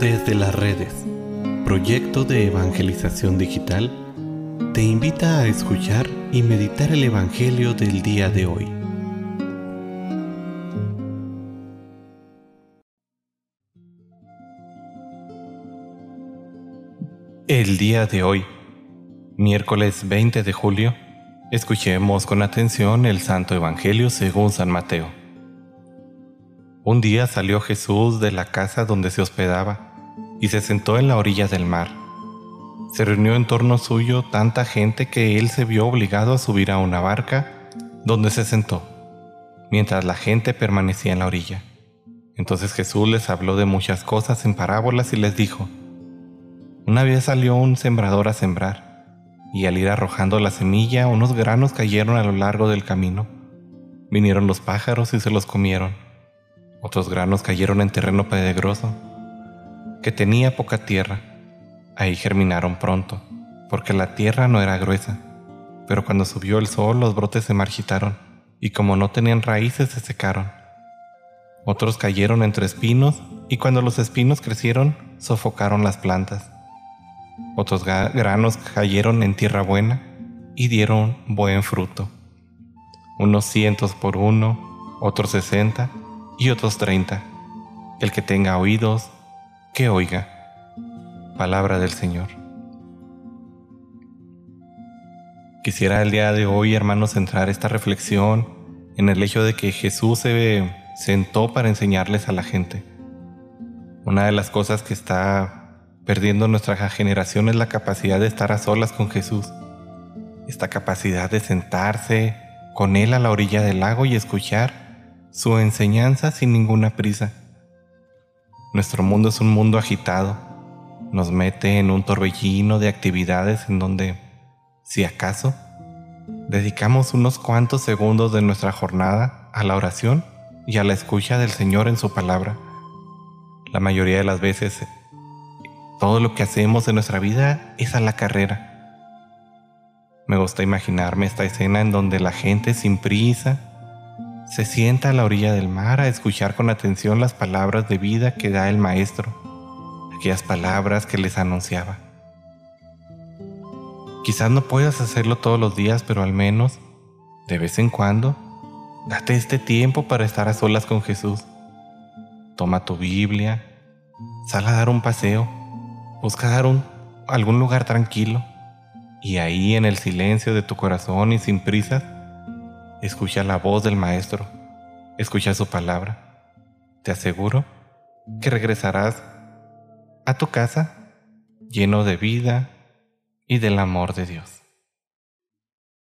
Desde las redes, proyecto de evangelización digital, te invita a escuchar y meditar el Evangelio del día de hoy. El día de hoy, miércoles 20 de julio, escuchemos con atención el Santo Evangelio según San Mateo. Un día salió Jesús de la casa donde se hospedaba y se sentó en la orilla del mar. Se reunió en torno suyo tanta gente que él se vio obligado a subir a una barca donde se sentó, mientras la gente permanecía en la orilla. Entonces Jesús les habló de muchas cosas en parábolas y les dijo, Una vez salió un sembrador a sembrar, y al ir arrojando la semilla unos granos cayeron a lo largo del camino. Vinieron los pájaros y se los comieron. Otros granos cayeron en terreno pedregoso, que tenía poca tierra. Ahí germinaron pronto, porque la tierra no era gruesa. Pero cuando subió el sol los brotes se marchitaron, y como no tenían raíces se secaron. Otros cayeron entre espinos, y cuando los espinos crecieron, sofocaron las plantas. Otros granos cayeron en tierra buena, y dieron buen fruto. Unos cientos por uno, otros sesenta, y otros treinta. El que tenga oídos, que oiga. Palabra del Señor. Quisiera el día de hoy, hermanos, centrar esta reflexión en el hecho de que Jesús se sentó para enseñarles a la gente. Una de las cosas que está perdiendo nuestra generación es la capacidad de estar a solas con Jesús. Esta capacidad de sentarse con Él a la orilla del lago y escuchar su enseñanza sin ninguna prisa. Nuestro mundo es un mundo agitado, nos mete en un torbellino de actividades en donde, si acaso, dedicamos unos cuantos segundos de nuestra jornada a la oración y a la escucha del Señor en su palabra. La mayoría de las veces, todo lo que hacemos en nuestra vida es a la carrera. Me gusta imaginarme esta escena en donde la gente sin prisa, se sienta a la orilla del mar a escuchar con atención las palabras de vida que da el Maestro, aquellas palabras que les anunciaba. Quizás no puedas hacerlo todos los días, pero al menos, de vez en cuando, date este tiempo para estar a solas con Jesús. Toma tu Biblia, sal a dar un paseo, busca algún lugar tranquilo y ahí en el silencio de tu corazón y sin prisas, Escucha la voz del Maestro, escucha su palabra. Te aseguro que regresarás a tu casa lleno de vida y del amor de Dios.